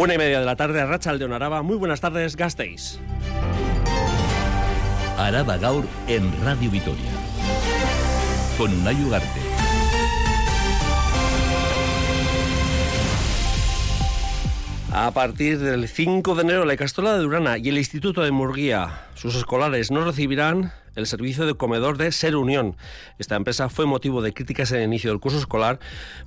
Una y media de la tarde, Racha de Araba. Muy buenas tardes, Gasteiz. Araba Gaur en Radio Vitoria. Con Unai Ugarte. A partir del 5 de enero, la Castola de Durana y el Instituto de Murguía, sus escolares no recibirán el servicio de comedor de Ser Unión. Esta empresa fue motivo de críticas en el inicio del curso escolar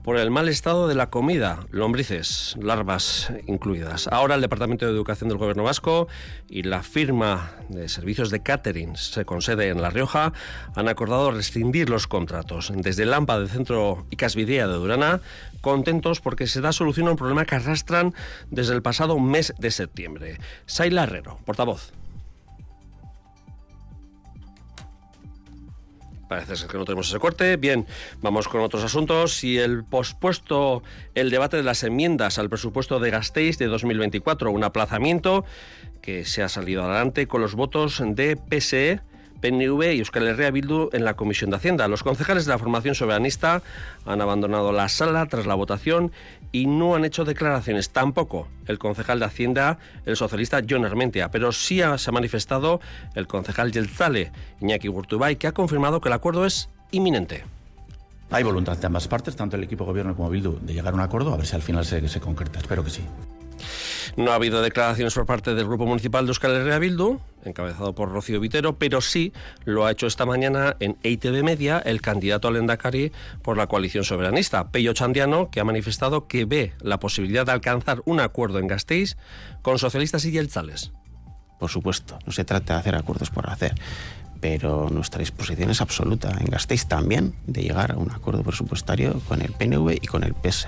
por el mal estado de la comida, lombrices, larvas incluidas. Ahora el Departamento de Educación del Gobierno Vasco y la firma de servicios de catering se con sede en La Rioja han acordado rescindir los contratos. Desde el AMPA del Centro Icasvidea de Durana, contentos porque se da solución a un problema que arrastran desde el pasado mes de septiembre. Saila Herrero, portavoz. Parece ser que no tenemos ese corte. Bien, vamos con otros asuntos. Y el pospuesto el debate de las enmiendas al presupuesto de Gasteiz de 2024, un aplazamiento que se ha salido adelante con los votos de PSE PNV y Euskal Herria Bildu en la Comisión de Hacienda. Los concejales de la formación soberanista han abandonado la sala tras la votación y no han hecho declaraciones. Tampoco el concejal de Hacienda, el socialista John Armentia, pero sí se ha manifestado el concejal Yelzale, Iñaki Gurtubay, que ha confirmado que el acuerdo es inminente. Hay voluntad de ambas partes, tanto el equipo gobierno como Bildu, de llegar a un acuerdo, a ver si al final se concreta. Espero que sí. No ha habido declaraciones por parte del Grupo Municipal de Euskal Herria Bildu, encabezado por Rocío Vitero, pero sí lo ha hecho esta mañana en EITB Media el candidato al Endacari por la coalición soberanista, Pello Chandiano, que ha manifestado que ve la posibilidad de alcanzar un acuerdo en Gasteiz con socialistas y yeltzales. Por supuesto, no se trata de hacer acuerdos por hacer pero nuestra disposición es absoluta. En Gasteiz también de llegar a un acuerdo presupuestario con el PNV y con el PS.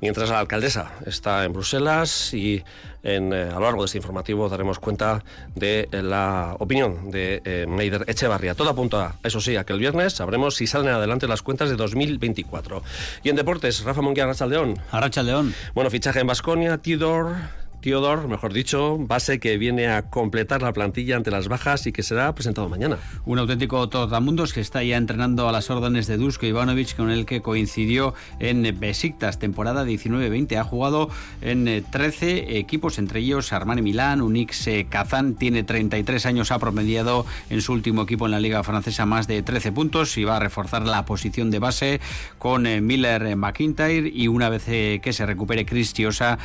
Mientras la alcaldesa está en Bruselas y en, eh, a lo largo de este informativo daremos cuenta de eh, la opinión de eh, Meider Echevarría. Todo apunta, eso sí, a que el viernes sabremos si salen adelante las cuentas de 2024. Y en deportes, Rafa Munguía, Arrachaldeón. Arrachaldeón. Bueno, fichaje en Basconia, Tidor, Teodor, mejor dicho, base que viene a completar la plantilla ante las bajas y que será presentado mañana. Un auténtico totamundos que está ya entrenando a las órdenes de Dusko Ivanovic, con el que coincidió en Besiktas, temporada 19-20. Ha jugado en 13 eh, equipos, entre ellos Armani Milán, Unix eh, Kazán, tiene 33 años, ha promediado en su último equipo en la Liga Francesa más de 13 puntos y va a reforzar la posición de base con eh, Miller McIntyre y una vez que se recupere Cristiosa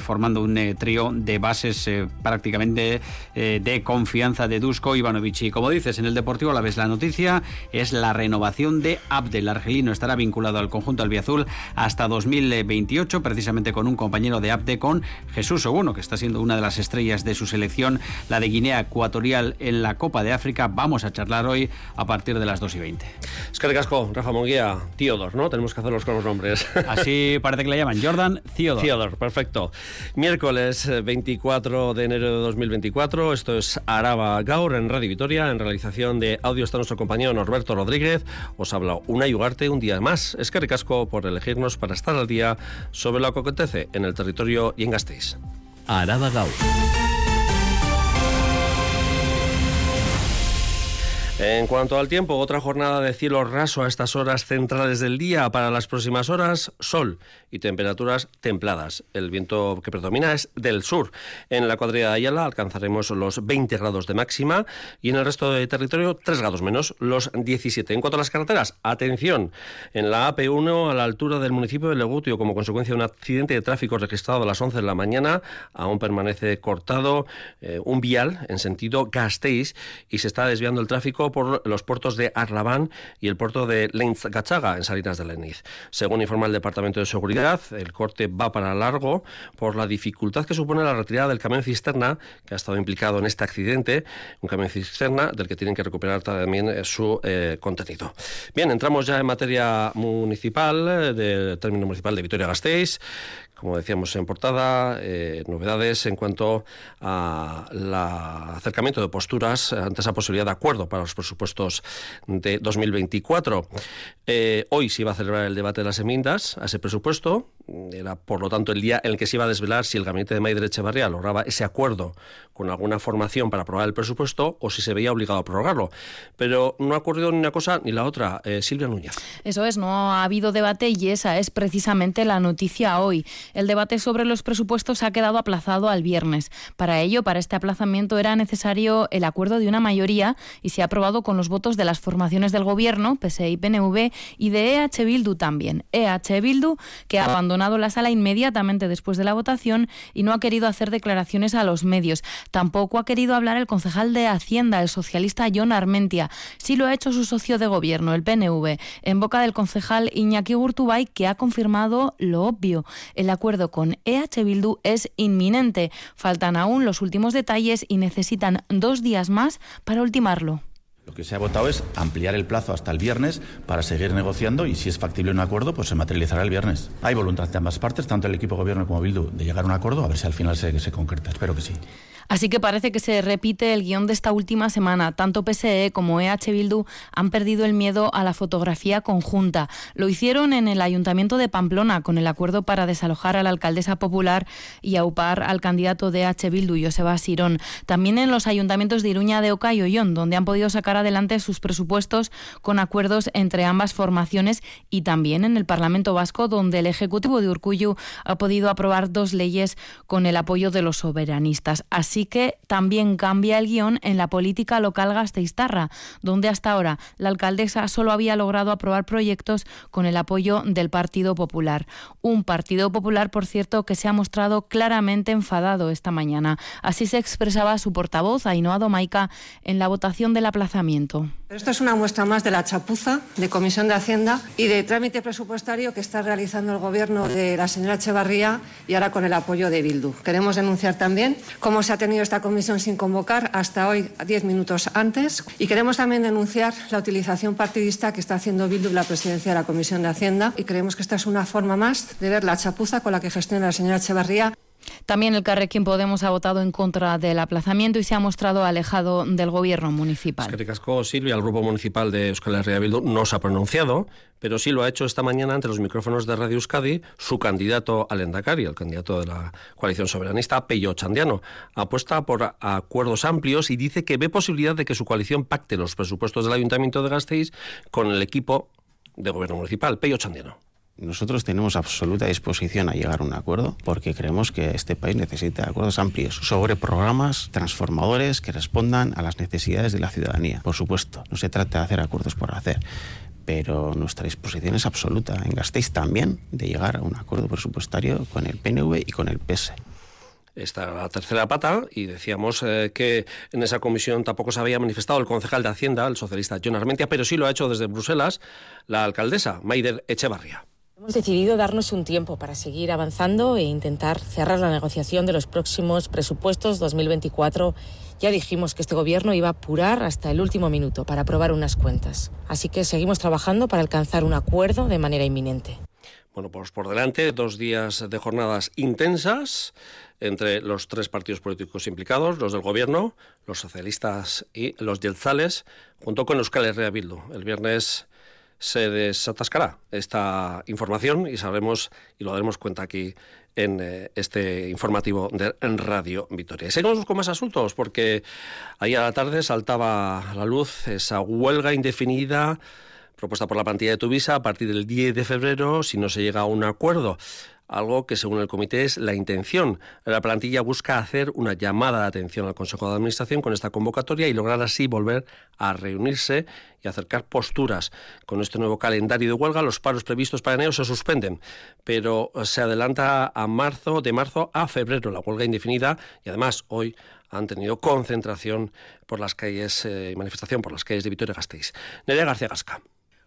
formando un trío de bases eh, prácticamente eh, de confianza de Dusko Ivanovic. Y como dices, en el Deportivo a la vez la noticia es la renovación de Abdel. Argelino estará vinculado al conjunto albiazul hasta 2028, precisamente con un compañero de Abde, con Jesús Oguno, que está siendo una de las estrellas de su selección, la de Guinea Ecuatorial en la Copa de África. Vamos a charlar hoy a partir de las 2 y 20. Es que casco, Rafa Monguía, Teodor, ¿no? Tenemos que hacerlos con los nombres. Así parece que le llaman Jordan Theodor. Theodor, perfecto. Miércoles 24 de enero de 2024. Esto es Araba Gaur en Radio Vitoria. En realización de audio está nuestro compañero Norberto Rodríguez. Os habla una Ugarte un día más. Es que recasco por elegirnos para estar al día sobre lo que acontece en el territorio y en Gasteiz. Araba Gaur. En cuanto al tiempo, otra jornada de cielo raso a estas horas centrales del día. Para las próximas horas, sol y temperaturas templadas. El viento que predomina es del sur. En la cuadrilla de Ayala alcanzaremos los 20 grados de máxima y en el resto del territorio 3 grados menos, los 17. En cuanto a las carreteras, atención. En la AP1, a la altura del municipio de Legutio, como consecuencia de un accidente de tráfico registrado a las 11 de la mañana, aún permanece cortado eh, un vial en sentido Gasteiz y se está desviando el tráfico por los puertos de Arlabán y el puerto de Leinz-Gachaga, en Salinas de Leniz. Según informa el Departamento de Seguridad, el corte va para largo por la dificultad que supone la retirada del camión cisterna que ha estado implicado en este accidente, un camión cisterna del que tienen que recuperar también eh, su eh, contenido. Bien, entramos ya en materia municipal, eh, del término municipal de Vitoria-Gasteiz como decíamos en portada, eh, novedades en cuanto al acercamiento de posturas ante esa posibilidad de acuerdo para los presupuestos de 2024. Eh, hoy se iba a celebrar el debate de las enmiendas a ese presupuesto. era por lo tanto el día en el que se iba a desvelar si el gabinete de Maider Echevarría lograba ese acuerdo con alguna formación para aprobar el presupuesto o si se veía obligado a prorrogarlo. Pero no ha ocurrido ni una cosa ni la otra. Eh, Silvia Núñez. Eso es, no ha habido debate y esa es precisamente la noticia hoy. El debate sobre los presupuestos ha quedado aplazado al viernes. Para ello, para este aplazamiento era necesario el acuerdo de una mayoría y se ha aprobado con los votos de las formaciones del Gobierno, PSE y PNV, y de EH Bildu también. EH Bildu, que ha abandonado la sala inmediatamente después de la votación y no ha querido hacer declaraciones a los medios. Tampoco ha querido hablar el concejal de Hacienda, el socialista John Armentia. Sí lo ha hecho su socio de gobierno, el PNV, en boca del concejal Iñaki Gurtubay, que ha confirmado lo obvio. El acuerdo con EH Bildu es inminente. Faltan aún los últimos detalles y necesitan dos días más para ultimarlo. Lo que se ha votado es ampliar el plazo hasta el viernes para seguir negociando y si es factible un acuerdo, pues se materializará el viernes. Hay voluntad de ambas partes, tanto el equipo gobierno como Bildu, de llegar a un acuerdo, a ver si al final se, se concreta. Espero que sí. Así que parece que se repite el guion de esta última semana. Tanto PSE como EH Bildu han perdido el miedo a la fotografía conjunta. Lo hicieron en el Ayuntamiento de Pamplona con el acuerdo para desalojar a la alcaldesa popular y aupar al candidato de EH Bildu, Joseba Sirón. También en los ayuntamientos de Iruña de Oca y Ollón, donde han podido sacar adelante sus presupuestos con acuerdos entre ambas formaciones y también en el Parlamento Vasco, donde el Ejecutivo de Urcuyu ha podido aprobar dos leyes con el apoyo de los soberanistas. Así que también cambia el guion en la política local gasteiztarra, donde hasta ahora la alcaldesa solo había logrado aprobar proyectos con el apoyo del Partido Popular. Un Partido Popular, por cierto, que se ha mostrado claramente enfadado esta mañana. Así se expresaba su portavoz, Ainhoa Domaica, en la votación del aplazamiento. Esto es una muestra más de la chapuza de Comisión de Hacienda y de trámite presupuestario que está realizando el Gobierno de la señora Echevarría y ahora con el apoyo de Bildu. Queremos denunciar también cómo se ha tenido esta comisión sin convocar hasta hoy, diez minutos antes. Y queremos también denunciar la utilización partidista que está haciendo Bildu la presidencia de la Comisión de Hacienda. Y creemos que esta es una forma más de ver la chapuza con la que gestiona la señora Echevarría. También el Carrequín Podemos ha votado en contra del aplazamiento y se ha mostrado alejado del gobierno municipal. Es que casco, Silvia, el grupo municipal de Euskal Herria Bildu no se ha pronunciado, pero sí lo ha hecho esta mañana ante los micrófonos de Radio Euskadi su candidato al Endacari, el candidato de la coalición soberanista, Pello Chandiano. Apuesta por acuerdos amplios y dice que ve posibilidad de que su coalición pacte los presupuestos del Ayuntamiento de Gasteiz con el equipo de gobierno municipal, Pello Chandiano. Nosotros tenemos absoluta disposición a llegar a un acuerdo porque creemos que este país necesita acuerdos amplios sobre programas transformadores que respondan a las necesidades de la ciudadanía. Por supuesto, no se trata de hacer acuerdos por hacer, pero nuestra disposición es absoluta. En Gasteiz también de llegar a un acuerdo presupuestario con el PNV y con el PS. Esta la tercera pata y decíamos eh, que en esa comisión tampoco se había manifestado el concejal de Hacienda, el socialista John Armentia, pero sí lo ha hecho desde Bruselas la alcaldesa Maider Echevarría. Hemos decidido darnos un tiempo para seguir avanzando e intentar cerrar la negociación de los próximos presupuestos 2024. Ya dijimos que este gobierno iba a apurar hasta el último minuto para aprobar unas cuentas. Así que seguimos trabajando para alcanzar un acuerdo de manera inminente. Bueno, pues por delante dos días de jornadas intensas entre los tres partidos políticos implicados, los del gobierno, los socialistas y los yelzales, junto con Euskal Herria Bildu. El viernes se desatascará esta información y sabremos y lo daremos cuenta aquí en eh, este informativo de en Radio Vitoria. Y seguimos con más asuntos porque ahí a la tarde saltaba a la luz esa huelga indefinida propuesta por la plantilla de Tuvisa a partir del 10 de febrero si no se llega a un acuerdo algo que según el comité es la intención. La plantilla busca hacer una llamada de atención al Consejo de Administración con esta convocatoria y lograr así volver a reunirse y acercar posturas. Con este nuevo calendario de huelga, los paros previstos para enero se suspenden, pero se adelanta a marzo, de marzo a febrero la huelga indefinida y además hoy han tenido concentración por las calles y eh, manifestación por las calles de Vitoria-Gasteiz. Nerea García Gasca.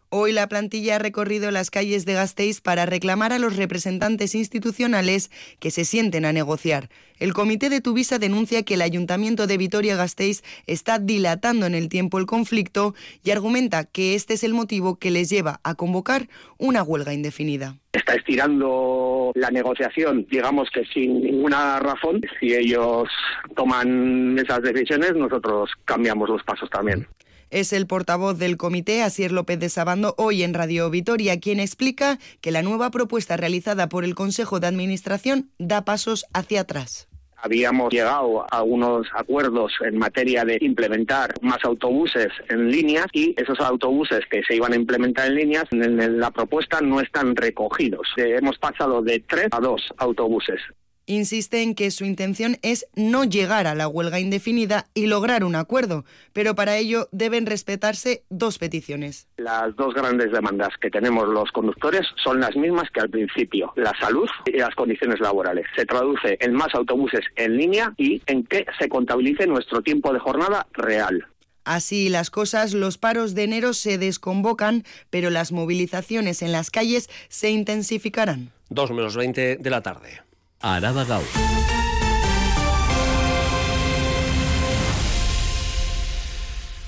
Hoy la plantilla ha recorrido las calles de Gasteiz para reclamar a los representantes institucionales que se sienten a negociar. El comité de Tuvisa denuncia que el ayuntamiento de Vitoria-Gasteiz está dilatando en el tiempo el conflicto y argumenta que este es el motivo que les lleva a convocar una huelga indefinida. Está estirando la negociación, digamos que sin ninguna razón. Si ellos toman esas decisiones, nosotros cambiamos los pasos también. Es el portavoz del comité, Asier López de Sabando, hoy en Radio Vitoria, quien explica que la nueva propuesta realizada por el Consejo de Administración da pasos hacia atrás. Habíamos llegado a unos acuerdos en materia de implementar más autobuses en líneas y esos autobuses que se iban a implementar en líneas en la propuesta no están recogidos. Hemos pasado de tres a dos autobuses insiste en que su intención es no llegar a la huelga indefinida y lograr un acuerdo, pero para ello deben respetarse dos peticiones. Las dos grandes demandas que tenemos los conductores son las mismas que al principio, la salud y las condiciones laborales. Se traduce en más autobuses en línea y en que se contabilice nuestro tiempo de jornada real. Así las cosas, los paros de enero se desconvocan, pero las movilizaciones en las calles se intensificarán. 2 menos 20 de la tarde. Araba Gau.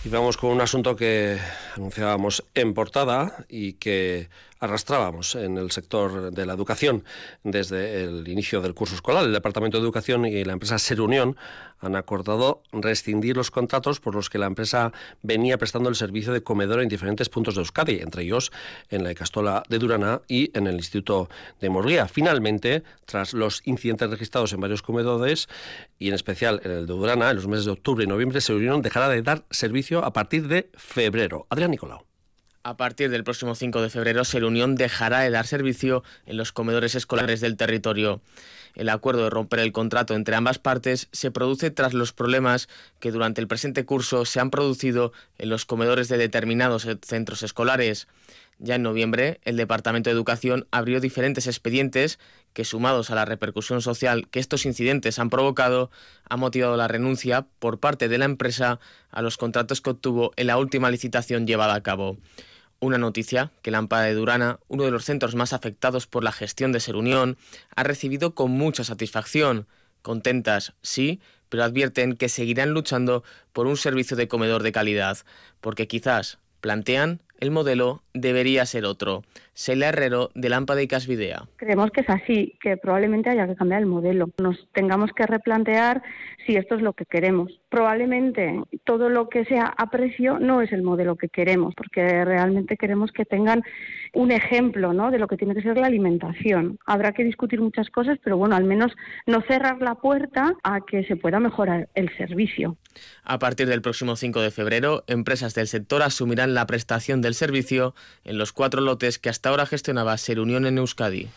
Y vamos con un asunto que anunciábamos en portada y que arrastrábamos en el sector de la educación desde el inicio del curso escolar. El Departamento de Educación y la empresa Ser Unión han acordado rescindir los contratos por los que la empresa venía prestando el servicio de comedor en diferentes puntos de Euskadi, entre ellos en la Castola de Durana y en el Instituto de Morguía. Finalmente, tras los incidentes registrados en varios comedores y en especial en el de Durana, en los meses de octubre y noviembre, Ser Unión dejará de dar servicio a partir de febrero. Adrián Nicolau. A partir del próximo 5 de febrero, Ser Unión dejará de dar servicio en los comedores escolares del territorio. El acuerdo de romper el contrato entre ambas partes se produce tras los problemas que durante el presente curso se han producido en los comedores de determinados centros escolares. Ya en noviembre, el Departamento de Educación abrió diferentes expedientes que, sumados a la repercusión social que estos incidentes han provocado, ha motivado la renuncia por parte de la empresa a los contratos que obtuvo en la última licitación llevada a cabo. Una noticia que la de Durana, uno de los centros más afectados por la gestión de Ser Unión, ha recibido con mucha satisfacción. Contentas, sí, pero advierten que seguirán luchando por un servicio de comedor de calidad, porque quizás, plantean, el modelo debería ser otro. Celia Herrero, de Lámpada y Casvidea. Creemos que es así, que probablemente haya que cambiar el modelo. Nos tengamos que replantear si esto es lo que queremos. Probablemente todo lo que sea a precio no es el modelo que queremos, porque realmente queremos que tengan un ejemplo ¿no? de lo que tiene que ser la alimentación. Habrá que discutir muchas cosas, pero bueno, al menos no cerrar la puerta a que se pueda mejorar el servicio. A partir del próximo 5 de febrero, empresas del sector asumirán la prestación del servicio en los cuatro lotes que hasta ahora gestionaba Ser Unión en Euskadi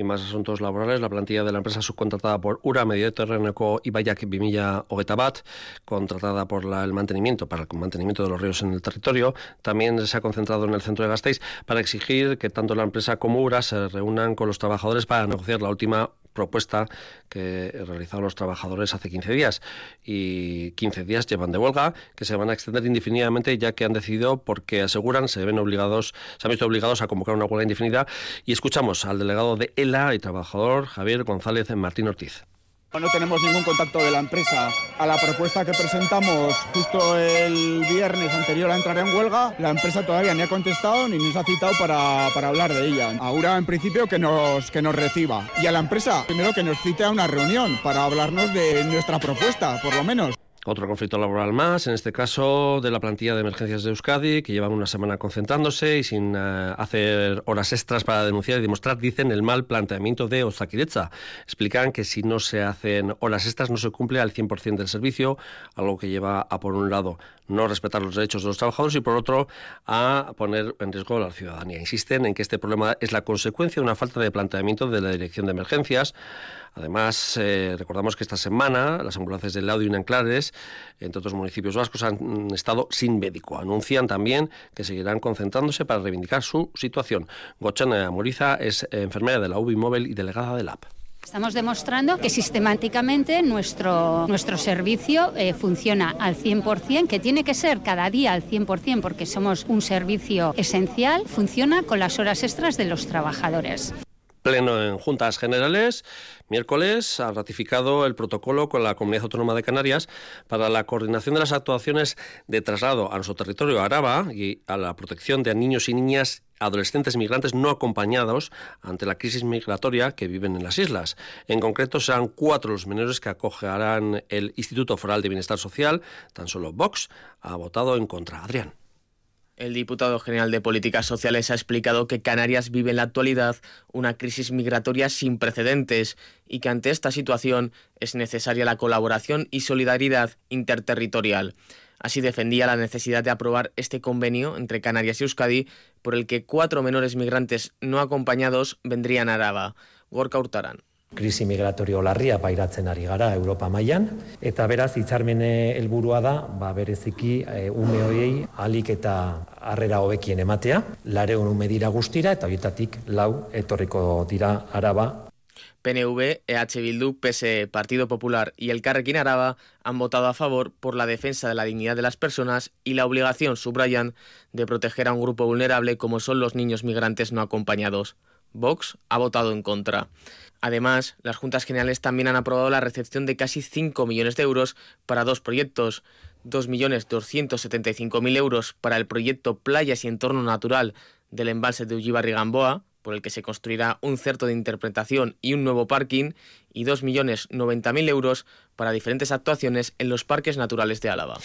y más asuntos laborales, la plantilla de la empresa subcontratada por URA, Medioterreneko y Bayak Bimilla Ogetabat, contratada por el mantenimiento, para el mantenimiento de los ríos en el territorio, también se ha concentrado en el centro de Gasteiz para exigir que tanto la empresa como URA se reúnan con los trabajadores para negociar la última propuesta que realizaron los trabajadores hace 15 días. Y 15 días llevan de huelga, que se van a extender indefinidamente, ya que han decidido, porque aseguran, se ven obligados, se han visto obligados a convocar una huelga indefinida. Y escuchamos al delegado de Y trabajador Javier González Martín Ortiz. No tenemos ningún contacto de la empresa. A la propuesta que presentamos justo el viernes anterior a entrar en huelga, la empresa todavía ni ha contestado ni nos ha citado para, para hablar de ella. Ahora, en principio, que nos, que nos reciba. Y a la empresa, primero que nos cite a una reunión para hablarnos de nuestra propuesta, por lo menos. Otro conflicto laboral más, en este caso de la plantilla de emergencias de Euskadi, que llevan una semana concentrándose y sin eh, hacer horas extras para denunciar y demostrar, dicen, el mal planteamiento de Ozakiretza. Explican que si no se hacen horas extras no se cumple al 100% del servicio, algo que lleva a, por un lado, no respetar los derechos de los trabajadores y, por otro, a poner en riesgo a la ciudadanía. Insisten en que este problema es la consecuencia de una falta de planteamiento de la Dirección de Emergencias. Además, eh, recordamos que esta semana las ambulancias del Laudio y Anclares, entre otros municipios vascos, han estado sin médico. Anuncian también que seguirán concentrándose para reivindicar su situación. Gochana Moriza es enfermera de la UBI Móvil y delegada del AP. Estamos demostrando que sistemáticamente nuestro, nuestro servicio eh, funciona al 100%, que tiene que ser cada día al 100% porque somos un servicio esencial, funciona con las horas extras de los trabajadores. Pleno en juntas generales. Miércoles ha ratificado el protocolo con la Comunidad Autónoma de Canarias para la coordinación de las actuaciones de traslado a nuestro territorio Araba y a la protección de niños y niñas adolescentes migrantes no acompañados ante la crisis migratoria que viven en las islas. En concreto, serán cuatro los menores que acogerán el Instituto Foral de Bienestar Social. Tan solo Vox ha votado en contra. Adrián. El diputado general de Políticas Sociales ha explicado que Canarias vive en la actualidad una crisis migratoria sin precedentes y que ante esta situación es necesaria la colaboración y solidaridad interterritorial. Así defendía la necesidad de aprobar este convenio entre Canarias y Euskadi por el que cuatro menores migrantes no acompañados vendrían a Araba. Gorka Hurtaran. Krisi migratorio larria pairatzen ari gara Europa mailan eta beraz hitzarmene helburua da ba bereziki e, ume horiei alik eta harrera hobekien ematea 400 ume dira guztira eta hoietatik lau etorriko dira Araba PNV, EH Bildu, PSE, Partido Popular y el Carrequín Araba han votado a favor por la defensa de la dignidad de las personas y la obligación, subrayan, de proteger a un grupo vulnerable como son los niños migrantes no acompañados. Vox ha votado en contra. Además, las Juntas Generales también han aprobado la recepción de casi 5 millones de euros para dos proyectos. 2.275.000 euros para el proyecto Playas y Entorno Natural del embalse de Ullibarri Gamboa, por el que se construirá un certo de interpretación y un nuevo parking, y 2.090.000 euros para diferentes actuaciones en los parques naturales de Álava.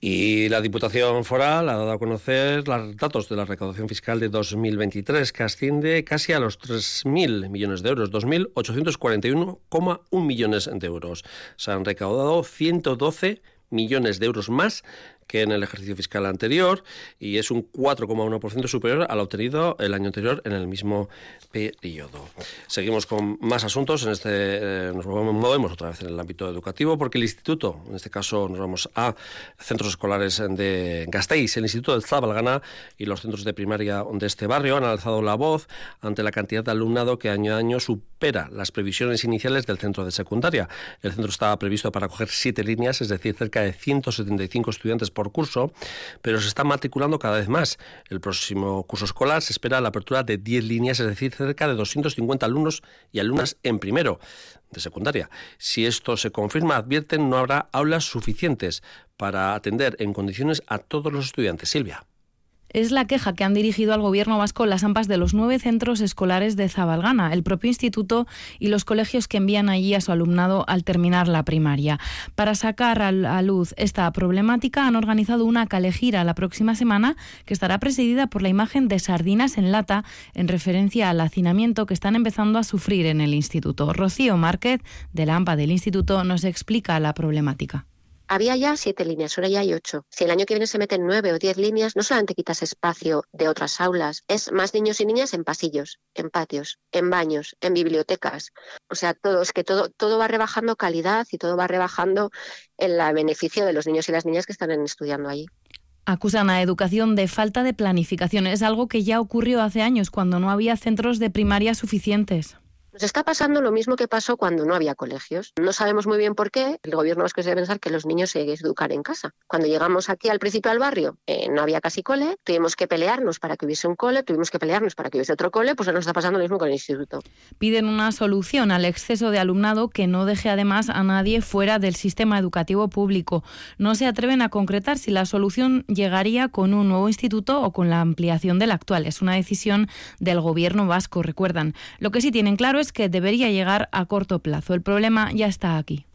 Y la Diputación Foral ha dado a conocer los datos de la recaudación fiscal de 2023, que asciende casi a los 3.000 millones de euros, 2.841,1 millones de euros. Se han recaudado 112 millones de euros más que en el ejercicio fiscal anterior y es un 4,1% superior al obtenido el año anterior en el mismo periodo. Seguimos con más asuntos. En este eh, nos movemos otra vez en el ámbito educativo porque el instituto, en este caso nos vamos a centros escolares de Gasteiz, el instituto del Zabalgana y los centros de primaria de este barrio han alzado la voz ante la cantidad de alumnado que año a año supera las previsiones iniciales del centro de secundaria. El centro estaba previsto para acoger siete líneas, es decir, cerca de 175 estudiantes por por curso, pero se está matriculando cada vez más. El próximo curso escolar se espera la apertura de 10 líneas, es decir, cerca de 250 alumnos y alumnas en primero de secundaria. Si esto se confirma, advierten, no habrá aulas suficientes para atender en condiciones a todos los estudiantes. Silvia. Es la queja que han dirigido al gobierno vasco las AMPAs de los nueve centros escolares de Zabalgana, el propio instituto y los colegios que envían allí a su alumnado al terminar la primaria. Para sacar a luz esta problemática han organizado una calejira la próxima semana que estará presidida por la imagen de sardinas en lata en referencia al hacinamiento que están empezando a sufrir en el instituto. Rocío Márquez, de la AMPA del instituto, nos explica la problemática. Había ya siete líneas, ahora ya hay ocho. Si el año que viene se meten nueve o diez líneas, no solamente quitas espacio de otras aulas, es más niños y niñas en pasillos, en patios, en baños, en bibliotecas. O sea, todo, es que todo, todo va rebajando calidad y todo va rebajando el beneficio de los niños y las niñas que están estudiando allí. Acusan a educación de falta de planificación. Es algo que ya ocurrió hace años, cuando no había centros de primaria suficientes. Nos está pasando lo mismo que pasó cuando no había colegios. No sabemos muy bien por qué. El gobierno vasco debe pensar que los niños se educar en casa. Cuando llegamos aquí al principio al barrio, eh, no había casi cole, tuvimos que pelearnos para que hubiese un cole, tuvimos que pelearnos para que hubiese otro cole, pues nos está pasando lo mismo con el instituto. Piden una solución al exceso de alumnado que no deje además a nadie fuera del sistema educativo público. No se atreven a concretar si la solución llegaría con un nuevo instituto o con la ampliación del actual. Es una decisión del gobierno vasco, recuerdan. Lo que sí tienen claro es que debería llegar a corto plazo. El problema ya está aquí.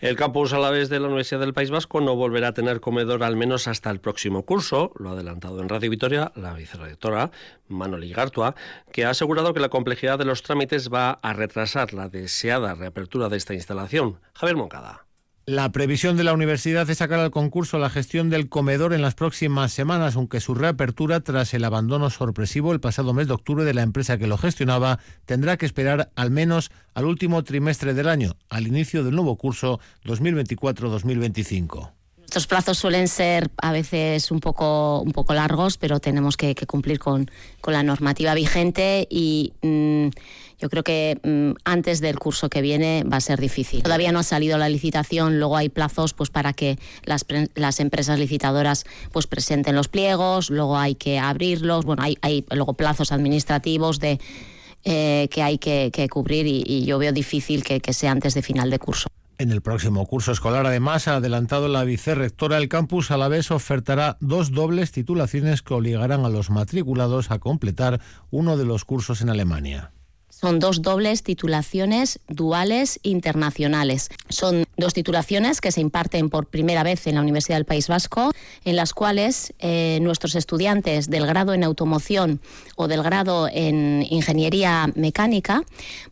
El campus a la vez de la Universidad del País Vasco no volverá a tener comedor al menos hasta el próximo curso, lo ha adelantado en Radio Vitoria la vicerrectora Manoli Gartua, que ha asegurado que la complejidad de los trámites va a retrasar la deseada reapertura de esta instalación. Javier Moncada. La previsión de la universidad es sacar al concurso la gestión del comedor en las próximas semanas, aunque su reapertura tras el abandono sorpresivo el pasado mes de octubre de la empresa que lo gestionaba tendrá que esperar al menos al último trimestre del año, al inicio del nuevo curso 2024-2025. Estos plazos suelen ser a veces un poco, un poco largos, pero tenemos que, cumplir con, con, la normativa vigente y mm, yo creo que mm, antes del curso que viene va a ser difícil. Todavía no ha salido la licitación, luego hay plazos pues para que las, las empresas licitadoras pues presenten los pliegos, luego hay que abrirlos, bueno, hay, hay luego plazos administrativos de eh, que hay que, cubrir y, yo veo difícil que, que sea antes de final de curso. En el próximo curso escolar, además, ha adelantado la vicerrectora, el campus a la vez ofertará dos dobles titulaciones que obligarán a los matriculados a completar uno de los cursos en Alemania. Son dos dobles titulaciones duales internacionales. Son dos titulaciones que se imparten por primera vez en la Universidad del País Vasco, en las cuales eh, nuestros estudiantes del grado en automoción o del grado en ingeniería mecánica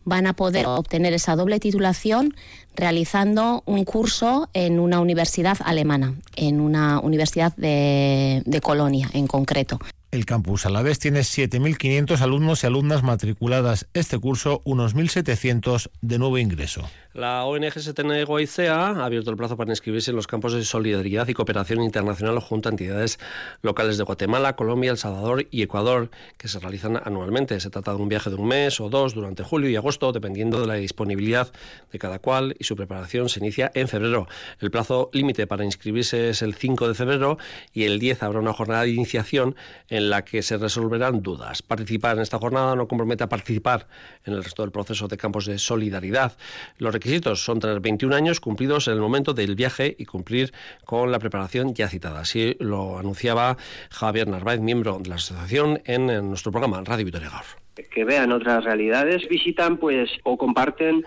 van a poder obtener esa doble titulación realizando un curso en una universidad alemana, en una universidad de, Colonia en concreto. El campus a la vez tiene 7.500 alumnos y alumnas matriculadas este curso, unos 1.700 de nuevo ingreso. La ONG STN Goaicea ha abierto el plazo para inscribirse en los campos de solidaridad y cooperación internacional junto a entidades locales de Guatemala, Colombia, El Salvador y Ecuador, que se realizan anualmente. Se trata de un viaje de un mes o dos durante julio y agosto, dependiendo de la disponibilidad de cada cual, y su preparación se inicia en febrero. El plazo límite para inscribirse es el 5 de febrero y el 10 habrá una jornada de iniciación en la que se resolverán dudas. Participar en esta jornada no compromete a participar en el resto del proceso de campos de solidaridad. Los requisitos son tener 21 años cumplidos en el momento del viaje y cumplir con la preparación ya citada. Así lo anunciaba Javier Narváez, miembro de la asociación, en, nuestro programa Radio Vitoria Que vean otras realidades, visitan pues o comparten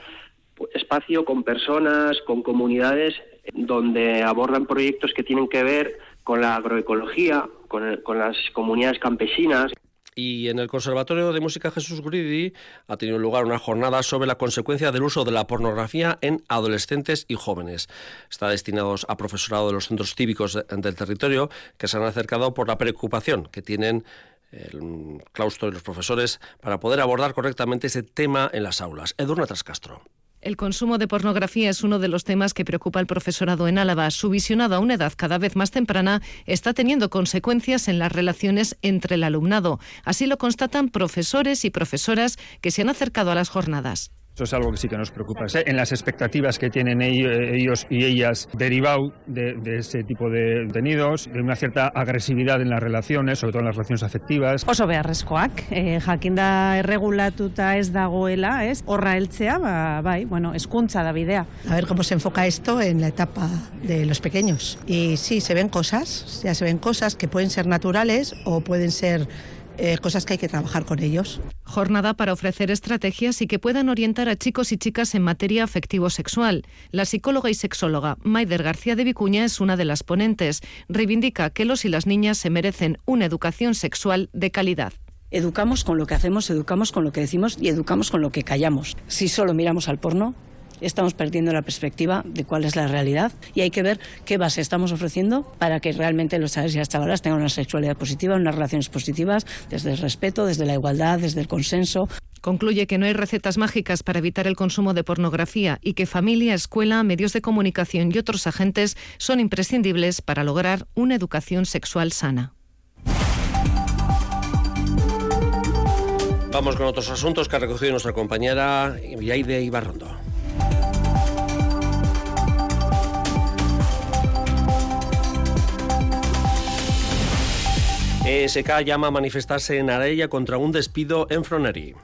espacio con personas, con comunidades donde abordan proyectos que tienen que ver con la agroecología, con, con las comunidades campesinas. Y en el Conservatorio de Música Jesús Gridi ha tenido lugar una jornada sobre la consecuencia del uso de la pornografía en adolescentes y jóvenes. Está destinados a profesorado de los centros cívicos del territorio que se han acercado por la preocupación que tienen el claustro y los profesores para poder abordar correctamente ese tema en las aulas. Edurna Trascastro. El consumo de pornografía es uno de los temas que preocupa al profesorado en Álava. Su visionado a una edad cada vez más temprana está teniendo consecuencias en las relaciones entre el alumnado. Así lo constatan profesores y profesoras que se han acercado a las jornadas. Eso es algo que sí que nos preocupa. En las expectativas que tienen ellos y ellas derivado de, ese tipo de contenidos, de una cierta agresividad en las relaciones, sobre todo en las relaciones afectivas. Oso beharrezkoak, eh, jakinda erregulatuta ez dagoela, ez? Horra heltzea, ba, bai, bueno, eskuntza da bidea. A ver cómo se enfoca esto en la etapa de los pequeños. Y sí, se ven cosas, ya se ven cosas que pueden ser naturales o pueden ser eh, cosas que hay que trabajar con ellos. Jornada para ofrecer estrategias y que puedan orientar a chicos y chicas en materia afectivo-sexual. La psicóloga y sexóloga Maider García de Vicuña es una de las ponentes. Reivindica que los y las niñas se merecen una educación sexual de calidad. Educamos con lo que hacemos, educamos con lo que decimos y educamos con lo que callamos. Si solo miramos al porno, estamos perdiendo la perspectiva de cuál es la realidad y hay que ver qué base estamos ofreciendo para que realmente los chavales y las chavalas tengan una sexualidad positiva, unas relaciones positivas, desde el respeto, desde la igualdad, desde el consenso. Concluye que no hay recetas mágicas para evitar el consumo de pornografía y que familia, escuela, medios de comunicación y otros agentes son imprescindibles para lograr una educación sexual sana. Vamos con otros asuntos que ha recogido nuestra compañera Yaide Ibarrondo. ESK llama a manifestarse en Arella contra un despido en Froneri.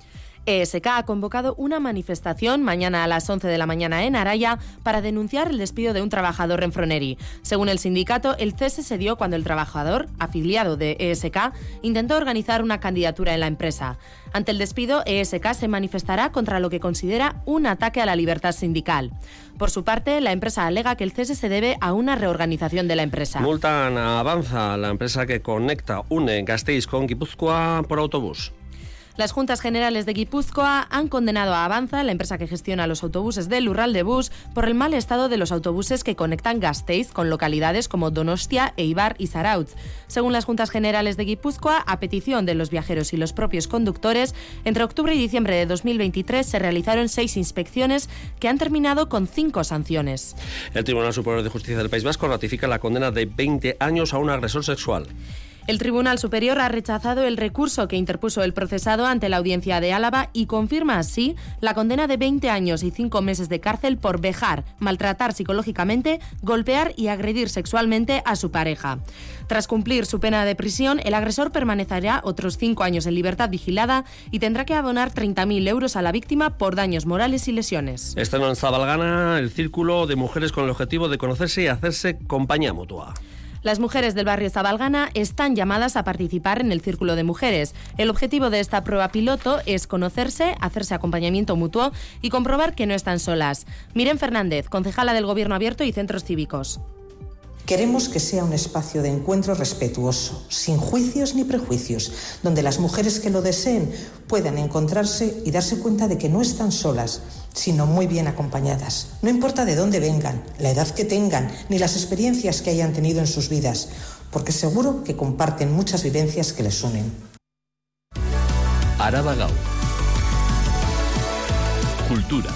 ESK ha convocado una manifestación mañana a las 11 de la mañana en Araya para denunciar el despido de un trabajador en Froneri. Según el sindicato, el cese se dio cuando el trabajador, afiliado de ESK, intentó organizar una candidatura en la empresa. Ante el despido, ESK se manifestará contra lo que considera un ataque a la libertad sindical. Por su parte, la empresa alega que el cese se debe a una reorganización de la empresa. Multan Avanza, la empresa que conecta, une Gasteiz con Guipúzcoa por autobús. Las Juntas Generales de Guipúzcoa han condenado a Avanza, la empresa que gestiona los autobuses del Lural de Bus, por el mal estado de los autobuses que conectan Gasteiz con localidades como Donostia, Eibar y Zarautz. Según las Juntas Generales de Guipúzcoa, a petición de los viajeros y los propios conductores, entre octubre y diciembre de 2023 se realizaron seis inspecciones que han terminado con cinco sanciones. El Tribunal Superior de Justicia del País Vasco ratifica la condena de 20 años a un agresor sexual. El Tribunal Superior ha rechazado el recurso que interpuso el procesado ante la audiencia de Álava y confirma así la condena de 20 años y 5 meses de cárcel por vejar, maltratar psicológicamente, golpear y agredir sexualmente a su pareja. Tras cumplir su pena de prisión, el agresor permanecerá otros 5 años en libertad vigilada y tendrá que abonar 30.000 euros a la víctima por daños morales y lesiones. Está en Zabalgana el círculo de mujeres con el objetivo de conocerse y hacerse compañía mutua. Las mujeres del barrio Zabalgana están llamadas a participar en el Círculo de Mujeres. El objetivo de esta prueba piloto es conocerse, hacerse acompañamiento mutuo y comprobar que no están solas. Miren Fernández, concejala del Gobierno Abierto y Centros Cívicos. Queremos que sea un espacio de encuentro respetuoso, sin juicios ni prejuicios, donde las mujeres que lo deseen puedan encontrarse y darse cuenta de que no están solas, sino muy bien acompañadas. No importa de dónde vengan, la edad que tengan, ni las experiencias que hayan tenido en sus vidas, porque seguro que comparten muchas vivencias que les unen. Araba Gau. Cultura.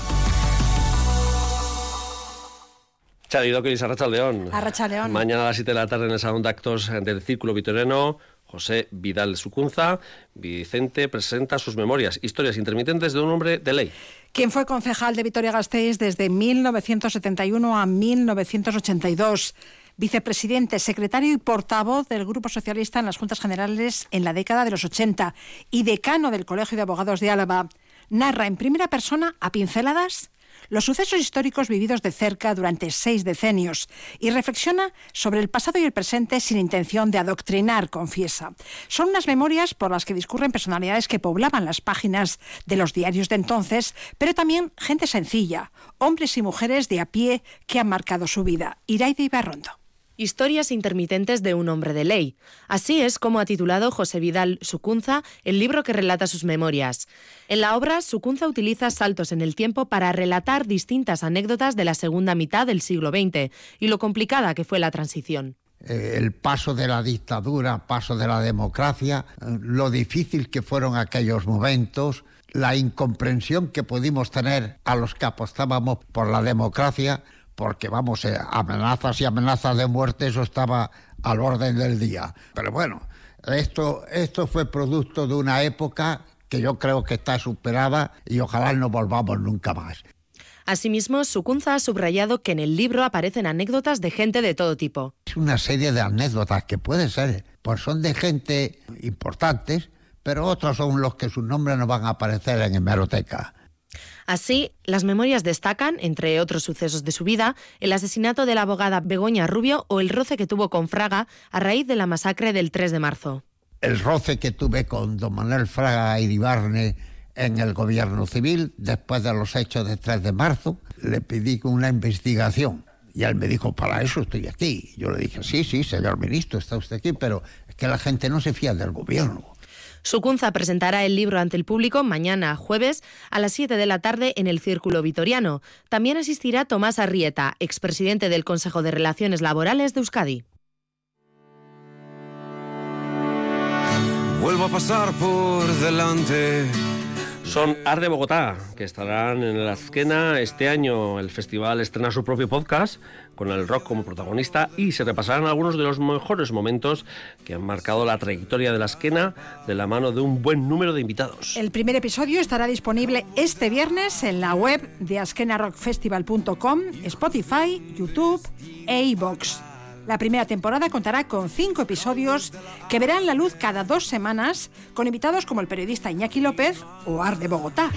Chadidoquiris, Arrachaldeón. Arrachaldeón. Mañana a las 7 de la tarde en el Salón de Actos del Círculo Vitoriano, José Vidal Sucunza, Vicente presenta sus memorias, historias intermitentes de un hombre de ley. Quien fue concejal de Vitoria-Gasteiz desde 1971 a 1982 vicepresidente, secretario y portavoz del Grupo Socialista en las Juntas Generales en la década de los 80 y decano del Colegio de Abogados de Álava, narra en primera persona a pinceladas los sucesos históricos vividos de cerca durante seis decenios y reflexiona sobre el pasado y el presente sin intención de adoctrinar, confiesa. Son unas memorias por las que discurren personalidades que poblaban las páginas de los diarios de entonces, pero también gente sencilla, hombres y mujeres de a pie que han marcado su vida. Iraide Ibarrondo. Historias intermitentes de un hombre de ley. Así es como ha titulado José Vidal Sucunza el libro que relata sus memorias. En la obra, Sucunza utiliza saltos en el tiempo para relatar distintas anécdotas de la segunda mitad del siglo XX y lo complicada que fue la transición eh, el paso de la dictadura, paso de la democracia, lo difícil que fueron aquellos momentos, la incomprensión que pudimos tener a los que apostábamos por la democracia, porque vamos, eh, amenazas y amenazas de muerte, eso estaba al orden del día. Pero bueno, esto, esto fue producto de una época que yo creo que está superada y ojalá no volvamos nunca más. Asimismo, Sucunza ha subrayado que en el libro aparecen anécdotas de gente de todo tipo. Es una serie de anécdotas que pueden ser, pues son de gente importantes, pero otros son los que sus nombres no van a aparecer en hemeroteca. Así, las memorias destacan, entre otros sucesos de su vida, el asesinato de la abogada Begoña Rubio o el roce que tuvo con Fraga a raíz de la masacre del 3 de marzo. El roce que tuve con don Manuel Fraga Iribarne en el gobierno civil después de los hechos del 3 de marzo, le pedí una investigación. Y él me dijo, para eso estoy aquí. Yo le dije, sí, sí, señor ministro, está usted aquí, pero es que la gente no se fía del gobierno. Sucunza presentará el libro ante el público mañana jueves a las 7 de la tarde en el Círculo Vitoriano. También asistirá Tomás Arrieta, expresidente del Consejo de Relaciones Laborales de Euskadi. Vuelvo a pasar por delante son Arde Bogotá, que estarán en la Azquena este año. El festival estrena su propio podcast con el rock como protagonista y se repasarán algunos de los mejores momentos que han marcado la trayectoria de la Azquena de la mano de un buen número de invitados. El primer episodio estará disponible este viernes en la web de askenarockfestival.com, Spotify, YouTube e iVoox. La primera temporada contará con cinco episodios que verán la luz cada dos semanas con invitados como el periodista Iñaki López o Ar de Bogotá.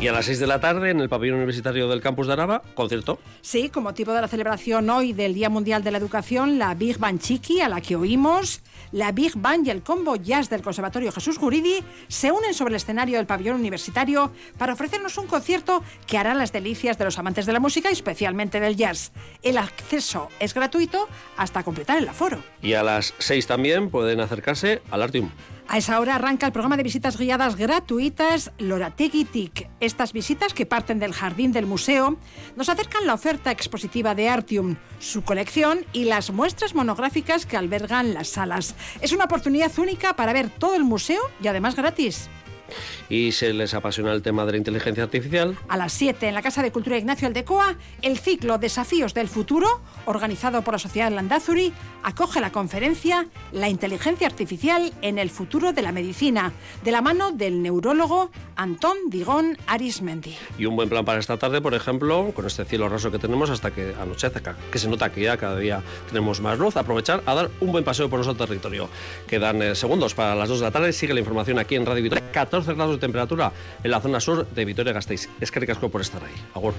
Y a las 6 de la tarde, en el pabellón universitario del campus de Araba, concierto. Sí, con motivo de la celebración hoy del Día Mundial de la Educación, la Big Band Chiqui, a la que oímos, la Big Band y el combo jazz del Conservatorio Jesús Guridi se unen sobre el escenario del pabellón universitario para ofrecernos un concierto que hará las delicias de los amantes de la música, especialmente del jazz. El acceso es gratuito hasta completar el aforo. Y a las 6 también pueden acercarse al Artium. A esa hora arranca el programa de visitas guiadas gratuitas Lorategui TIC. Estas visitas, que parten del jardín del museo, nos acercan la oferta expositiva de Artium, su colección y las muestras monográficas que albergan las salas. Es una oportunidad única para ver todo el museo y además gratis. Y se les apasiona el tema de la inteligencia artificial. A las 7 en la Casa de Cultura Ignacio Aldecoa, el ciclo Desafíos del Futuro, organizado por la Sociedad Landazuri, acoge la conferencia La inteligencia artificial en el futuro de la medicina, de la mano del neurólogo Antón Digón Arismendi. Y un buen plan para esta tarde, por ejemplo, con este cielo raso que tenemos hasta que anochezca, que se nota que ya cada día tenemos más luz, aprovechar a dar un buen paseo por nuestro territorio. Quedan eh, segundos para las 2 de la tarde, sigue la información aquí en Radio Vitoria, 14 grados de temperatura en la zona sur de Vitoria-Gasteiz. Es que por estar ahí. Agur.